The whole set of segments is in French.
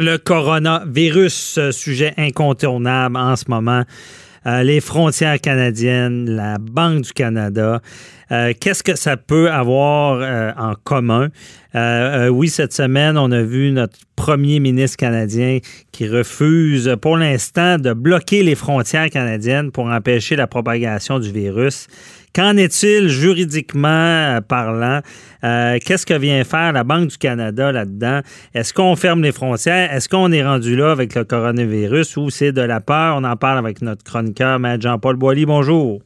Le coronavirus, sujet incontournable en ce moment. Euh, les frontières canadiennes, la Banque du Canada. Euh, qu'est-ce que ça peut avoir euh, en commun? oui, cette semaine, on a vu notre premier ministre canadien qui refuse pour l'instant de bloquer les frontières canadiennes pour empêcher la propagation du virus. Qu'en est-il juridiquement euh, parlant? Euh, qu'est-ce que vient faire la Banque du Canada là-dedans? Est-ce qu'on ferme les frontières? Est-ce qu'on est rendu là avec le coronavirus ou c'est de la peur? On en parle avec notre chroniqueur. Jean-Paul Boilly. Bonjour.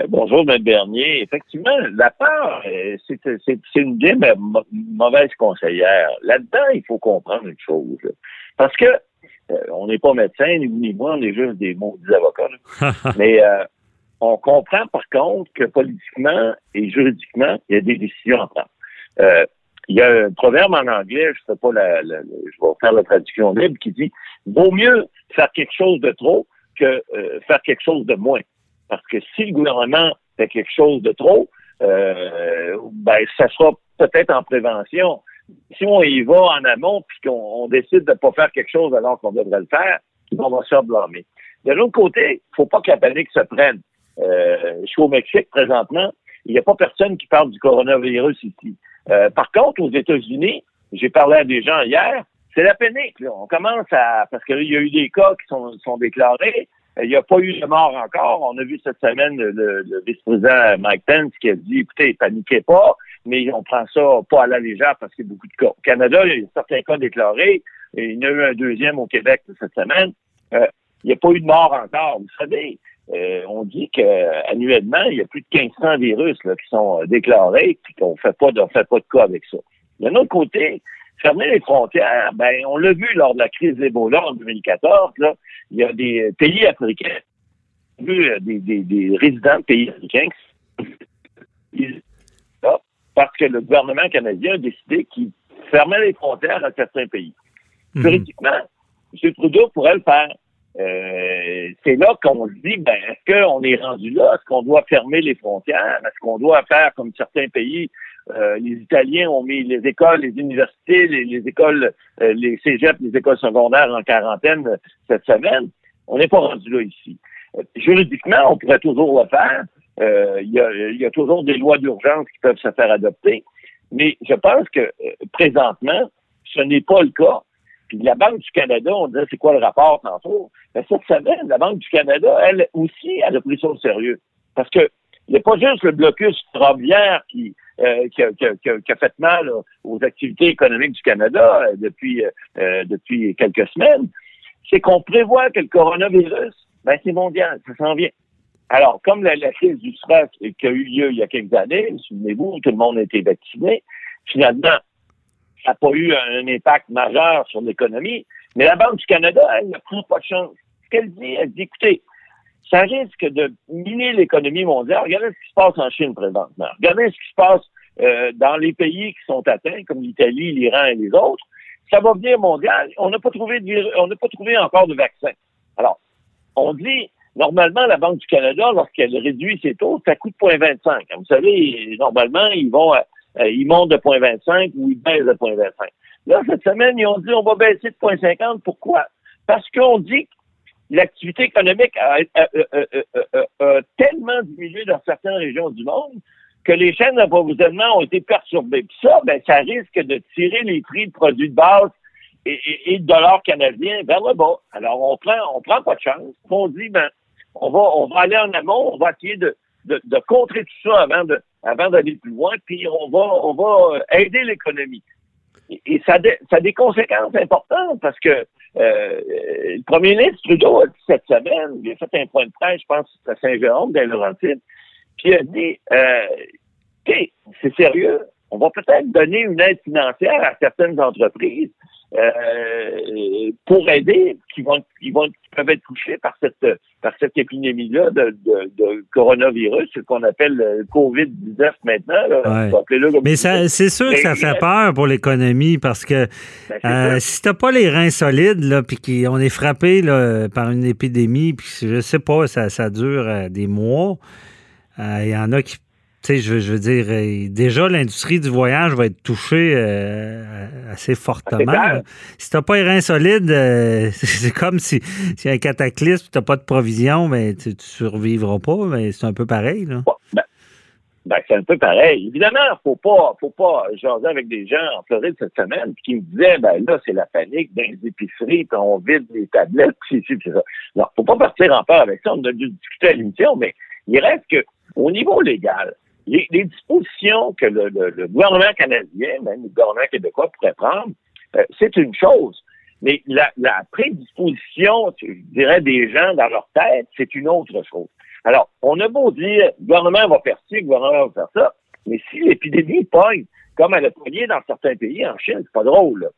Euh, bonjour, M. Bernier. Effectivement, la peur, c'est une bien mauvaise conseillère. Là-dedans, il faut comprendre une chose. Parce que on n'est pas médecin, ni vous ni moi, on est juste des maudits avocats. Mais on comprend par contre que politiquement et juridiquement, il y a des décisions à prendre. Euh, il y a un proverbe en anglais, je sais pas la, je vais faire la traduction libre, qui dit vaut mieux faire quelque chose de trop que euh, faire quelque chose de moins. Parce que si le gouvernement fait quelque chose de trop, euh, ben ça sera peut-être en prévention. Si on y va en amont puis qu'on décide de ne pas faire quelque chose alors qu'on devrait le faire, on va se faire blâmer. De l'autre côté, il faut pas que la panique se prenne. Euh, je suis au Mexique présentement. Il n'y a pas personne qui parle du coronavirus ici. Euh, par contre, aux États-Unis, j'ai parlé à des gens hier, c'est la panique. Là. On commence à... Parce qu'il y a eu des cas qui sont, sont déclarés. Euh, il n'y a pas eu de mort encore. On a vu cette semaine le, vice-président Mike Pence qui a dit, écoutez, paniquez pas, mais on prend ça pas à la légère parce qu'il y a beaucoup de cas. Au Canada, il y a certains cas déclarés. Il y en a eu un deuxième au Québec cette semaine. il n'y a pas eu de mort encore. Vous savez, euh, on dit qu'annuellement, il y a plus de 1500 virus qui sont euh, déclarés et qu'on de, fait pas de cas avec ça. D'un autre côté, fermer les frontières, ben on l'a vu lors de la crise d'Ebola en 2014, là, il y a des pays africains, vu euh, des, des, des résidents de pays africains parce que le gouvernement canadien a décidé qu'il fermait les frontières à certains pays. Mhm. Juridiquement, M. Trudeau pourrait le faire. Euh, c'est là qu'on se dit, ben, est-ce qu'on est rendu là? Est-ce qu'on doit fermer les frontières? Est-ce qu'on doit faire comme certains pays? Euh, les Italiens ont mis les écoles, les universités, les, écoles, euh, les cégeps, les écoles secondaires en quarantaine cette semaine. On n'est pas rendu là ici. juridiquement, on pourrait toujours le faire. Il y, a, toujours des lois d'urgence qui peuvent se faire adopter. Mais je pense que présentement, ce n'est pas le cas. Puis la Banque du Canada, on disait c'est quoi le rapport tantôt? Mais cette semaine, la Banque du Canada, elle aussi, elle a pris ça au sérieux. Parce que il n'y a pas juste le blocus ferroviaire qui, euh, qui, a, fait mal aux activités économiques du Canada euh, depuis, euh, depuis quelques semaines. C'est qu'on prévoit que le coronavirus, ben, c'est mondial, ça s'en vient. Alors, comme la, crise du stress qui a eu lieu il y a quelques années, souvenez-vous, tout le monde a été vacciné, finalement, ça n'a pas eu un impact majeur sur l'économie. Mais la Banque du Canada, elle ne prend pas de chance. Ce qu'elle dit, elle dit, écoutez, ça risque de miner l'économie mondiale. Regardez ce qui se passe en Chine présentement. Regardez ce qui se passe euh, dans les pays qui sont atteints, comme l'Italie, l'Iran et les autres. Ça va venir mondial. On n'a pas trouvé de, on n'a pas trouvé encore de vaccin. Alors, on dit, normalement, la Banque du Canada, lorsqu'elle réduit ses taux, ça coûte 0,25. Vous savez, normalement, ils vont euh, ils montent de 0,25 ou ils baissent de 0,25. Là, cette semaine, ils ont dit on va baisser de 0,50. Pourquoi? Parce qu'on dit l'activité économique a, tellement diminué dans certaines régions du monde que les chaînes d'approvisionnement ont été perturbées. Puis ça, ben, ça risque de tirer les prix de produits de base et, et, de dollars canadiens vers le bas. Alors, on prend, on prend pas de chance. On dit, ben, on va, on va aller en amont, on va essayer de, de, de contrer tout ça avant de, avant d'aller plus loin, puis on va, on va aider l'économie. Et, ça, ça a des conséquences importantes parce que euh, le premier ministre Trudeau a dit cette semaine, il a fait un point de presse, je pense, à Saint-Jérôme, dans Laurentide, puis il a dit, euh, c'est sérieux, on va peut-être donner une aide financière à certaines entreprises euh, pour aider, qui vont, qui vont, qui peuvent être touchés par cette, par cette épidémie-là de, de, de, coronavirus, ce qu'on appelle le COVID-19 maintenant. Mais c'est sûr que ça fait peur pour l'économie parce que ben, euh, si t'as pas les reins solides, là, puis qu'on est frappé là, par une épidémie, puis je sais pas, ça, ça dure euh, des mois, il y en a qui sais, je, je, veux dire, euh, déjà, l'industrie du voyage va être touchée euh, assez fortement. Si t'as pas les reins solides, euh, c'est comme si, si y a un cataclysme, t'as pas de provision, mais tu, tu survivras pas, mais c'est un peu pareil, là. Ben, ben, c'est un peu pareil. Évidemment, faut pas, faut pas jaser avec des gens en Floride cette semaine qui me disaient, ben là, c'est la panique dans les épiceries, puis on vide les tablettes, puis c'est ça. Non, faut pas partir en peur avec ça. On a dû discuter à l'émission, mais il reste que, au niveau légal, les, les dispositions que le, le, le, gouvernement canadien, même le gouvernement québécois pourrait prendre, euh, c'est une chose. Mais la, la prédisposition, je dirais, des gens dans leur tête, c'est une autre chose. Alors, on a beau dire, le gouvernement va faire ci, le gouvernement va faire ça, mais si l'épidémie pogne, comme elle a pogné dans certains pays, en Chine, c'est pas drôle.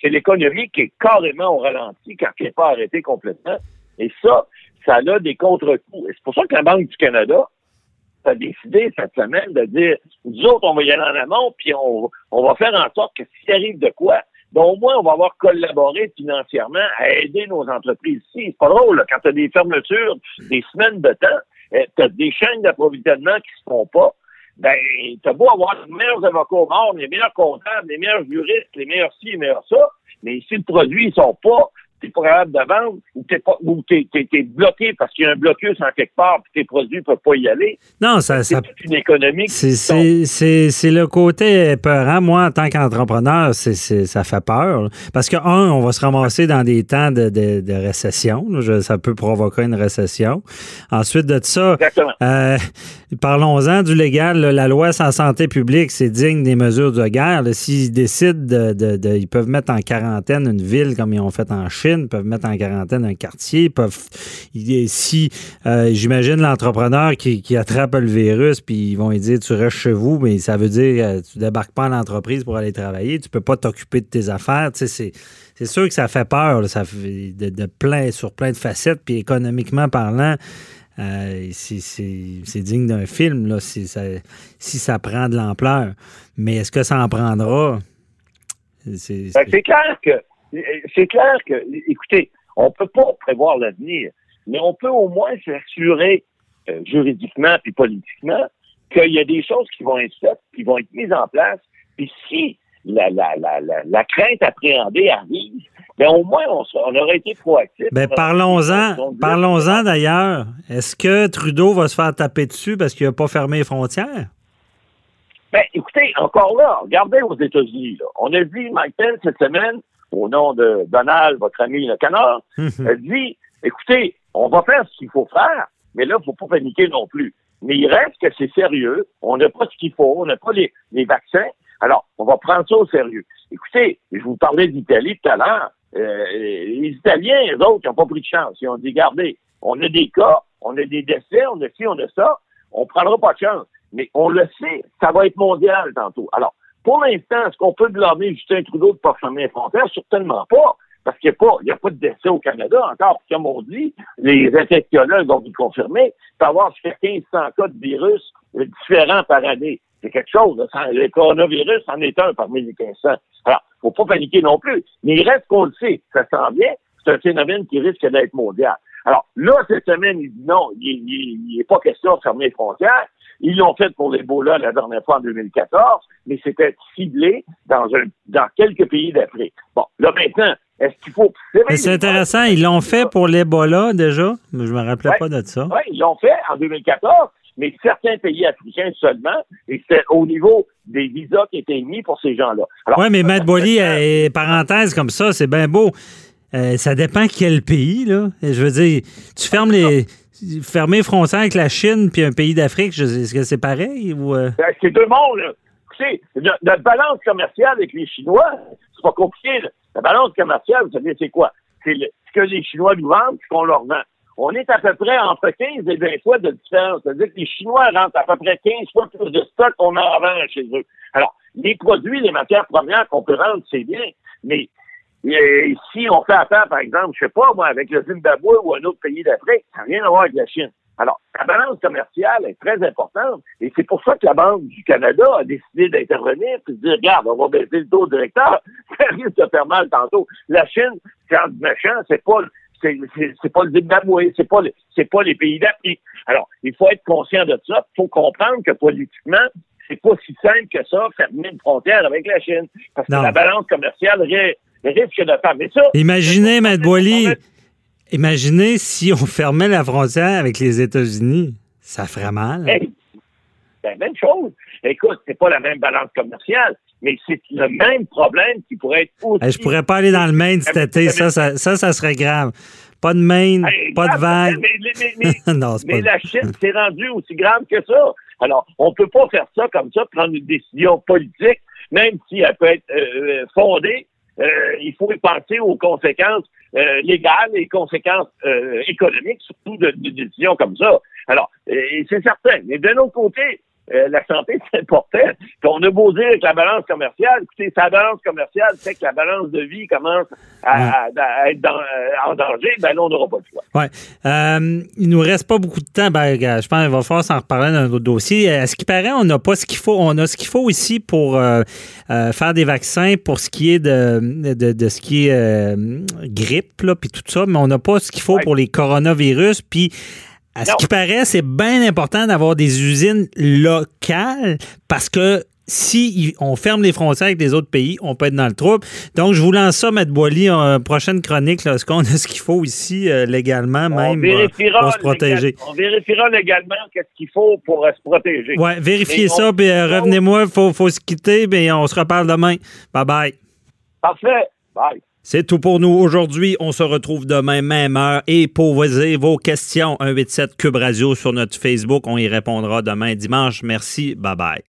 C'est l'économie qui est carrément au ralenti quand elle n'est pas arrêtée complètement. Et ça, ça a des contre-coups. Et c'est pour ça que la Banque du Canada a décidé cette semaine de dire, nous autres, on va y aller en amont, puis on, on va faire en sorte que s'il arrive de quoi, ben au moins, on va avoir collaboré financièrement à aider nos entreprises ici. C'est pas drôle, quand tu as des fermetures, des semaines de temps, euh, tu as des chaînes d'approvisionnement qui se font pas, ben, t'as beau avoir les meilleurs avocats au monde, les meilleurs comptables, les meilleurs juristes, les meilleurs ci, les meilleurs ça, mais si le produit, ils sont pas t'es pas capable de vendre ou t'es pas ou t'es, t'es, t'es bloqué parce qu'il y a un blocus en quelque part puis tes produits peuvent pas y aller. Non, ça, c'est ça toute une économie. C'est, c'est, c'est, c'est le côté peurant. Moi, en tant qu'entrepreneur, c'est, c'est, ça fait peur. Parce que, un, on va se ramasser dans des temps de, de, de récession. Je, ça peut provoquer une récession. Ensuite de ça, euh, parlons-en du légal. la loi sans santé publique, c'est digne des mesures de guerre. S'ils décident de, de, de, Ils peuvent mettre en quarantaine une ville comme ils ont fait en Chine peuvent mettre en quarantaine un quartier, peuvent si euh, j'imagine l'entrepreneur qui, attrape le virus, puis ils vont lui dire tu restes chez vous, mais ça veut dire euh, tu débarques pas en entreprise pour aller travailler, tu peux pas t'occuper de tes affaires, c'est sûr que ça fait peur, ça de, plein sur plein de facettes, puis économiquement parlant. Euh, c'est digne d'un film là, si, ça, si ça prend de l'ampleur. Mais est-ce que ça en prendra? C'est ben, clair que c'est clair que, écoutez, on ne peut pas prévoir l'avenir, mais on peut au moins s'assurer euh, juridiquement puis politiquement qu'il y a des choses qui vont être faites, qui vont être mises en place. Puis si la, la, la, la, crainte appréhendée arrive, ben au moins on, on aurait été proactif. Ben parlons-en, parlons-en d'ailleurs. Est-ce que Trudeau va se faire taper dessus parce qu'il n'a pas fermé les frontières? Ben, écoutez, encore là, regardez aux États-Unis. On a vu Mike Pence cette semaine au nom de Donald, votre ami le canard, elle dit, écoutez, on va faire ce qu'il faut faire, mais là, il ne faut pas paniquer non plus. Mais il reste que c'est sérieux, on n'a pas ce qu'il faut, on n'a pas les, les, vaccins, alors on va prendre ça au sérieux. Écoutez, je vous parlais d'Italie tout à l'heure, euh, les Italiens, eux autres, ils n'ont pas pris de chance. Ils ont dit, regardez, on a des cas, on a des décès, on a ci, on a ça, on prendra pas de chance. Mais on le sait, ça va être mondial tantôt. Alors, pour l'instant, est-ce qu'on peut blâmer Justin Trudeau de ne pas fermer les? Certainement pas. Parce qu'il n'y a, a pas de décès au Canada encore. Comme on dit, les infectiologues ont dû confirmer, il peut y avoir jusqu'à 1500 cas de virus différents par année. C'est quelque chose. Le coronavirus en est un parmi les 1500. Alors, faut pas paniquer non plus. Mais il reste qu'on le sait. Ça sent bien. C'est un phénomène qui risque d'être mondial. Alors, là, cette semaine, il dit non, il n'est pas question de fermer les frontières. Ils l'ont fait pour l'Ebola la dernière fois en 2014, mais c'était ciblé dans, un, dans quelques pays d'Afrique. Bon, là maintenant, est-ce qu'il faut... C'est intéressant, ils l'ont fait pour l'Ebola déjà, mais je me rappelais pas de ça. Oui, ils l'ont fait en 2014, mais certains pays africains seulement, et c'est au niveau des visas qui étaient émis pour ces gens-là. Oui, mais Matt Bolly, parenthèse comme ça, c'est bien beau. Euh, ça dépend quel pays, là. Je veux dire, tu fermes les fermer les frontières avec la Chine puis un pays d'Afrique, est-ce que c'est pareil ou euh? ben, C'est deux mondes. Là. Tu sais, notre, balance commerciale avec les Chinois, c'est pas compliqué. La balance commerciale, vous savez, c'est quoi? C'est ce que les Chinois nous vendent, ce qu'on leur vend. On est à peu près entre 15 et 20 fois de différence. C'est-à-dire que les Chinois rentrent à peu près 15 fois plus de stock qu'on en vend chez eux. Alors, les produits, les matières premières qu'on peut vendre, c'est bien, mais et si on fait affaire, par exemple, je sais pas, moi, avec le Zimbabwe ou un autre pays d'Afrique, ça n'a rien à voir avec la Chine. Alors, la balance commerciale est très importante et c'est pour ça que la Banque du Canada a décidé d'intervenir et de dire, regarde, on va baisser le taux directeur, ça risque de faire mal tantôt. La Chine, c'est en méchant, c'est pas, c'est pas le Zimbabwe, c'est pas c'est pas les pays d'Afrique. Alors, il faut être conscient de ça. Il faut comprendre que politiquement, c'est pas si simple que ça, fermer une frontière avec la Chine. Parce que la balance commerciale risque de. Mais ça. Imaginez, M. Boily, imaginez si on fermait la frontière avec les États-Unis. Ça ferait mal. c'est la même chose. Écoute, c'est pas la même balance commerciale, mais c'est le même problème qui pourrait être aussi. je pourrais pas aller dans le Maine cet été, ça, ça, ça, serait grave. Pas de Maine, pas de vague. Mais, non, mais la Chine s'est rendue aussi grave que ça. Alors, on peut pas faire ça comme ça, prendre une décision politique, même si elle peut être euh, fondée. Euh, il faut penser aux conséquences euh, légales et conséquences économiques, surtout de, de, décisions comme ça. Alors, c'est certain. Mais d'un autre côté, euh, la santé, c'est important. on a beau dire que la balance commerciale, écoutez, sa balance commerciale fait que la balance de vie commence à, être euh, en danger, ben là, on n'aura pas le choix. Ouais. Euh, il nous reste pas beaucoup de temps. Ben, je pense qu'il va falloir s'en reparler dans un autre dossier. À ce qui paraît, on n'a pas ce qu'il faut. On a ce qu'il faut ici pour euh, faire des vaccins pour ce qui est de, de, ce qui est grippe, là, puis tout ça, mais on n'a pas ce qu'il faut pour les coronavirus. Puis à ce qui paraît, c'est bien important d'avoir des usines locales parce que si on ferme les frontières avec les autres pays, on peut être dans le trouble. Donc, je vous lance ça, M. Boily, en prochaine chronique. Est-ce qu'on a ce qu'il faut ici euh, légalement, même, euh, pour se protéger? on vérifiera légalement qu'est-ce qu'il faut pour euh, se protéger. Oui, vérifiez ça, puis revenez-moi, il faut, faut, se quitter, mais on se reparle demain. Bye-bye. Parfait. Bye. C'est tout pour nous aujourd'hui. On se retrouve demain, même heure. Et posez vos questions, 187 Cube Radio sur notre Facebook. On y répondra demain dimanche. Merci. Bye bye.